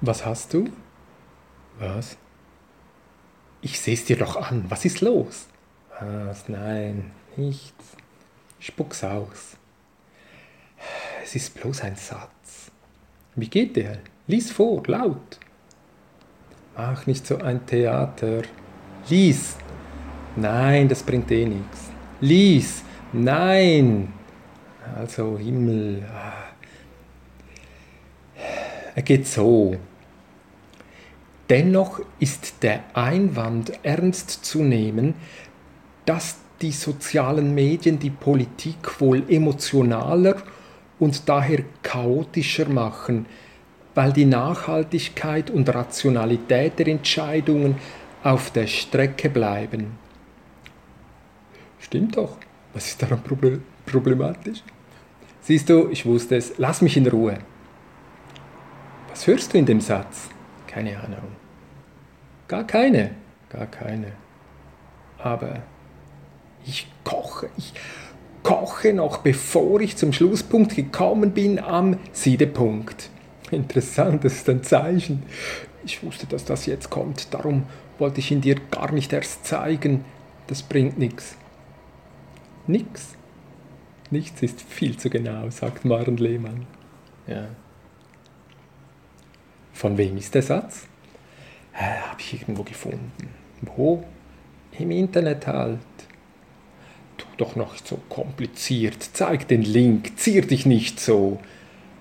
Was hast du? Was? Ich seh's dir doch an. Was ist los? Was? Nein, nichts. Spuck's aus. Es ist bloß ein Satz. Wie geht der? Lies vor, laut. Mach nicht so ein Theater. Lies. Nein, das bringt eh nichts. Lies. Nein. Also Himmel. Er geht so. Dennoch ist der Einwand ernst zu nehmen, dass die sozialen Medien die Politik wohl emotionaler und daher chaotischer machen, weil die Nachhaltigkeit und Rationalität der Entscheidungen auf der Strecke bleiben. Stimmt doch. Was ist daran problematisch? Siehst du, ich wusste es. Lass mich in Ruhe. Hörst du in dem Satz? Keine Ahnung. Gar keine. Gar keine. Aber ich koche. Ich koche noch, bevor ich zum Schlusspunkt gekommen bin, am Siedepunkt. Interessant, das ist ein Zeichen. Ich wusste, dass das jetzt kommt, darum wollte ich ihn dir gar nicht erst zeigen. Das bringt nichts. Nix? Nichts ist viel zu genau, sagt Maren Lehmann. Ja. Von wem ist der Satz? Äh, Habe ich irgendwo gefunden. Wo? Im Internet halt. Tu doch noch so kompliziert. Zeig den Link. Zier dich nicht so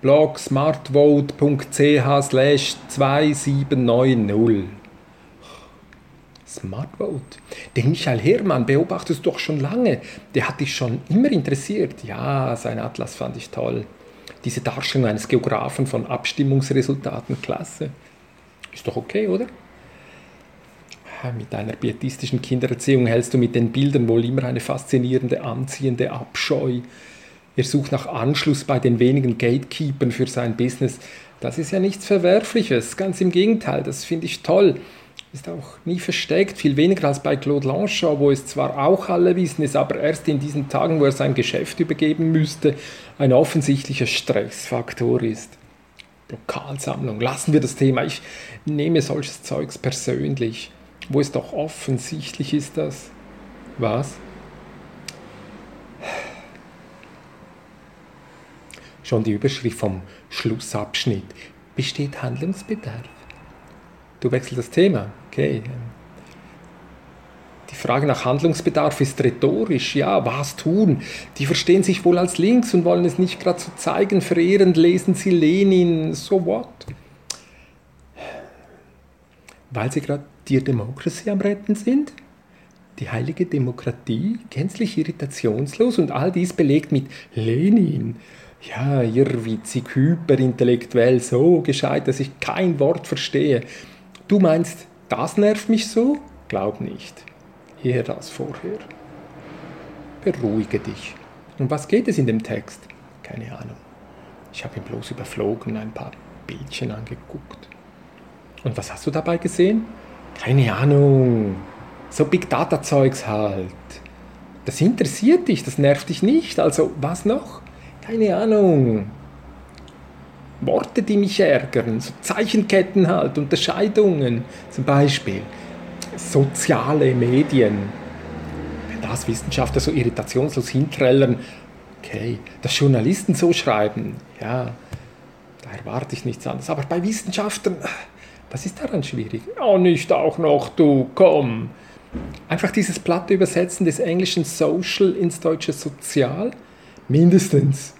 blog smartvote.ch slash 2790. Smartvote. Den Michael Herrmann beobachtest du doch schon lange. Der hat dich schon immer interessiert. Ja, sein Atlas fand ich toll. Diese Darstellung eines Geografen von Abstimmungsresultaten, klasse. Ist doch okay, oder? Mit deiner pietistischen Kindererziehung hältst du mit den Bildern wohl immer eine faszinierende, anziehende Abscheu. Er sucht nach Anschluss bei den wenigen Gatekeepern für sein Business. Das ist ja nichts Verwerfliches, ganz im Gegenteil, das finde ich toll. Ist auch nie versteckt, viel weniger als bei Claude Lanchon, wo es zwar auch alle wissen, es aber erst in diesen Tagen, wo er sein Geschäft übergeben müsste, ein offensichtlicher Stressfaktor ist. Lokalsammlung, lassen wir das Thema. Ich nehme solches Zeugs persönlich, wo es doch offensichtlich ist, dass. Was? Schon die Überschrift vom Schlussabschnitt. Besteht Handlungsbedarf? Du wechselst das Thema, okay. Die Frage nach Handlungsbedarf ist rhetorisch, ja, was tun? Die verstehen sich wohl als links und wollen es nicht gerade so zeigen, verehrend lesen sie Lenin, so what? Weil sie gerade die Democracy am Retten sind? Die heilige Demokratie, gänzlich irritationslos und all dies belegt mit Lenin ja, irrwitzig, hyperintellektuell, so gescheit, dass ich kein Wort verstehe. Du meinst, das nervt mich so? Glaub nicht. Eher das vorher. Beruhige dich. Um was geht es in dem Text? Keine Ahnung. Ich habe ihn bloß überflogen, ein paar Bildchen angeguckt. Und was hast du dabei gesehen? Keine Ahnung. So Big Data Zeugs halt. Das interessiert dich, das nervt dich nicht. Also was noch? Keine Ahnung, Worte, die mich ärgern, so Zeichenketten halt, Unterscheidungen, zum Beispiel soziale Medien. Wenn das Wissenschaftler so irritationslos hinträllern, okay, dass Journalisten so schreiben, ja, da erwarte ich nichts anderes. Aber bei Wissenschaftlern, was ist daran schwierig? Oh, nicht auch noch, du, komm. Einfach dieses platte Übersetzen des englischen Social ins deutsche Sozial, mindestens.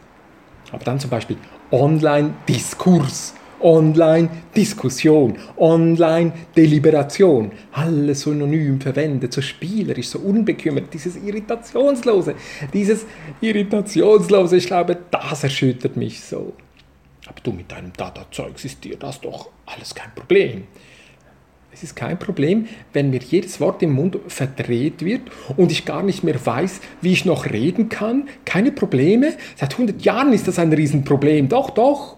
Aber dann zum Beispiel Online-Diskurs, Online-Diskussion, Online-Deliberation. Alles synonym verwendet, so spielerisch, so unbekümmert. Dieses Irritationslose, dieses Irritationslose, ich glaube, das erschüttert mich so. Aber du mit deinem Data-Zeugs ist dir das doch alles kein Problem. Es ist kein Problem, wenn mir jedes Wort im Mund verdreht wird und ich gar nicht mehr weiß, wie ich noch reden kann. Keine Probleme. Seit 100 Jahren ist das ein Riesenproblem. Doch, doch.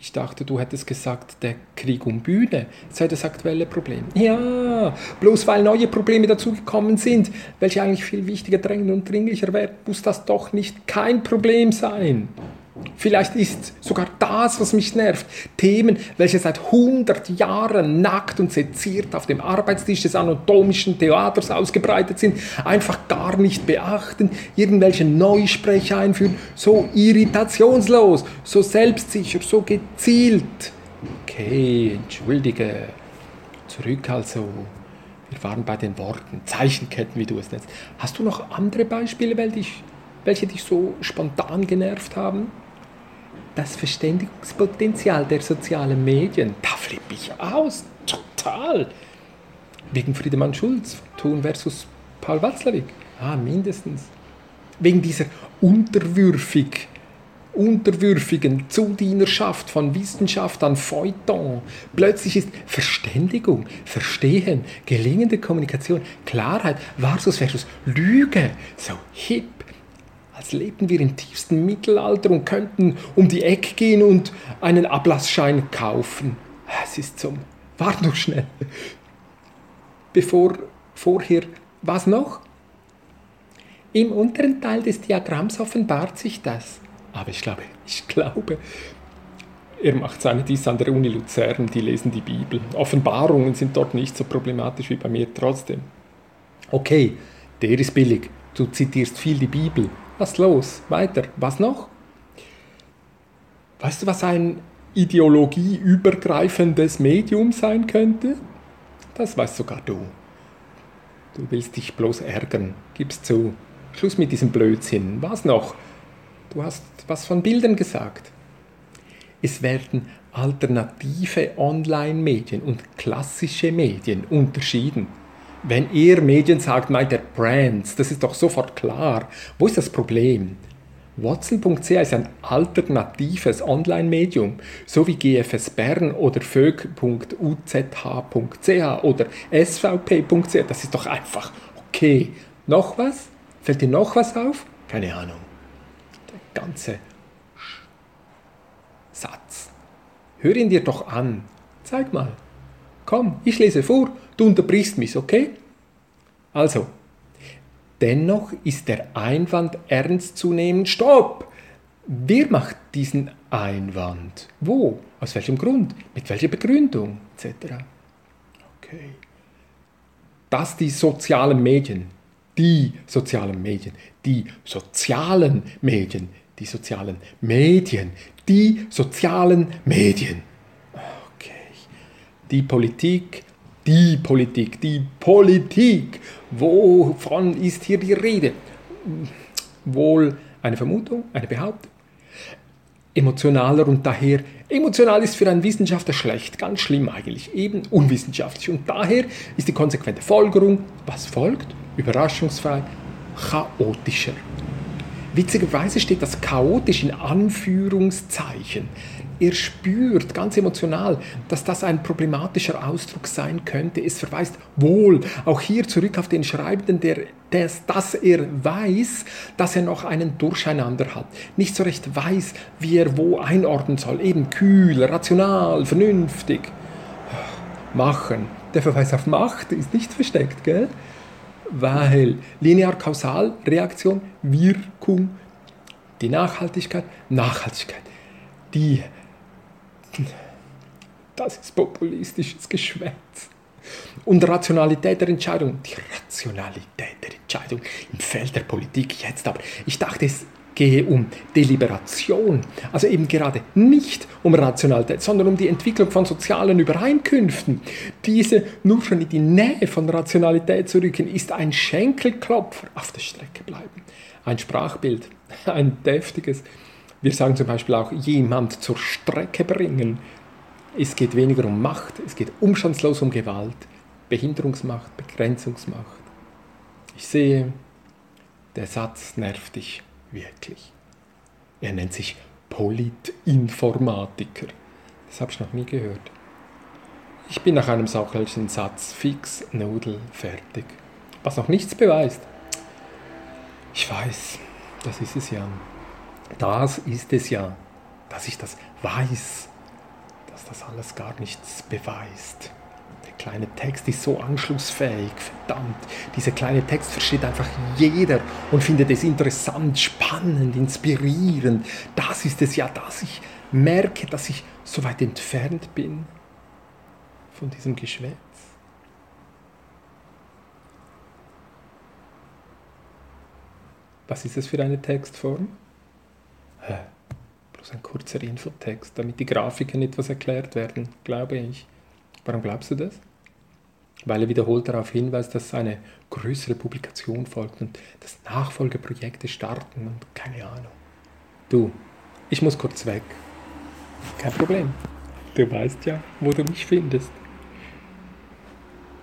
Ich dachte, du hättest gesagt, der Krieg um Bühne sei das aktuelle Problem. Ja, bloß weil neue Probleme dazugekommen sind, welche eigentlich viel wichtiger, drängender und dringlicher wären, muss das doch nicht kein Problem sein. Vielleicht ist sogar das, was mich nervt, Themen, welche seit 100 Jahren nackt und seziert auf dem Arbeitstisch des anatomischen Theaters ausgebreitet sind, einfach gar nicht beachten, irgendwelche Neusprecher einführen, so irritationslos, so selbstsicher, so gezielt. Okay, entschuldige. Zurück also. Wir waren bei den Worten, Zeichenketten, wie du es nennst. Hast du noch andere Beispiele, welche dich so spontan genervt haben? Das Verständigungspotenzial der sozialen Medien, da flippe ich aus, total. Wegen Friedemann Schulz, Thun versus Paul Watzlawick, ah, mindestens. Wegen dieser unterwürfig, unterwürfigen Zudienerschaft von Wissenschaft an Feuilleton. Plötzlich ist Verständigung, Verstehen, gelingende Kommunikation, Klarheit versus versus Lüge so hip als lebten wir im tiefsten Mittelalter und könnten um die Ecke gehen und einen Ablassschein kaufen. Es ist zum. Warte doch schnell. Bevor vorher. Was noch? Im unteren Teil des Diagramms offenbart sich das. Aber ich glaube, ich glaube, er macht seine dies an der Uni Luzern, die lesen die Bibel. Offenbarungen sind dort nicht so problematisch wie bei mir trotzdem. Okay, der ist billig. Du zitierst viel die Bibel. Was los? Weiter. Was noch? Weißt du, was ein ideologieübergreifendes Medium sein könnte? Das weißt sogar du. Du willst dich bloß ärgern. Gib's zu. Schluss mit diesem Blödsinn. Was noch? Du hast was von Bildern gesagt. Es werden alternative Online-Medien und klassische Medien unterschieden. Wenn er Medien sagt, meint er Brands. Das ist doch sofort klar. Wo ist das Problem? Watson.ch ist ein alternatives Online-Medium, so wie GFS Bern oder vög.uzh.ch oder svp.ch. Das ist doch einfach okay. Noch was? Fällt dir noch was auf? Keine Ahnung. Der ganze Satz. Hör ihn dir doch an. Zeig mal. Komm, ich lese vor. Du unterbrichst mich, okay? Also, dennoch ist der Einwand ernst zu nehmen. Stopp! Wer macht diesen Einwand? Wo? Aus welchem Grund? Mit welcher Begründung? Etc. Okay. Dass die sozialen Medien, die sozialen Medien, die sozialen Medien, die sozialen Medien, die sozialen Medien. Okay. Die Politik die Politik, die Politik. Wovon ist hier die Rede? Wohl eine Vermutung, eine Behauptung? Emotionaler und daher, emotional ist für einen Wissenschaftler schlecht, ganz schlimm eigentlich, eben unwissenschaftlich. Und daher ist die konsequente Folgerung, was folgt? Überraschungsfrei, chaotischer. Witzigerweise steht das chaotisch in Anführungszeichen er spürt ganz emotional, dass das ein problematischer Ausdruck sein könnte. Es verweist wohl auch hier zurück auf den Schreibenden, der, des, dass er weiß, dass er noch einen Durcheinander hat. Nicht so recht weiß, wie er wo einordnen soll. Eben kühl, rational, vernünftig. Machen. Der Verweis auf Macht ist nicht versteckt, gell? Weil linear-kausal, Reaktion, Wirkung, die Nachhaltigkeit, Nachhaltigkeit. Die das ist populistisches Geschwätz. Und Rationalität der Entscheidung, die Rationalität der Entscheidung im Feld der Politik jetzt aber. Ich dachte, es gehe um Deliberation, also eben gerade nicht um Rationalität, sondern um die Entwicklung von sozialen Übereinkünften. Diese nur schon in die Nähe von Rationalität zu rücken, ist ein Schenkelklopfer auf der Strecke bleiben. Ein Sprachbild, ein deftiges, wir sagen zum Beispiel auch, jemand zur Strecke bringen. Es geht weniger um Macht, es geht umstandslos um Gewalt, Behinderungsmacht, Begrenzungsmacht. Ich sehe, der Satz nervt dich wirklich. Er nennt sich Politinformatiker. Das habe ich noch nie gehört. Ich bin nach einem solchen Satz fix, nudel, fertig. Was noch nichts beweist. Ich weiß, das ist es ja. Das ist es ja, dass ich das weiß, dass das alles gar nichts beweist. Der kleine Text ist so anschlussfähig, verdammt. Dieser kleine Text versteht einfach jeder und findet es interessant, spannend, inspirierend. Das ist es ja, dass ich merke, dass ich so weit entfernt bin von diesem Geschwätz. Was ist das für eine Textform? Hä? Bloß ein kurzer Infotext, damit die Grafiken etwas erklärt werden, glaube ich. Warum glaubst du das? Weil er wiederholt darauf hinweist, dass eine größere Publikation folgt und dass Nachfolgeprojekte starten und keine Ahnung. Du, ich muss kurz weg. Kein Problem. Du weißt ja, wo du mich findest.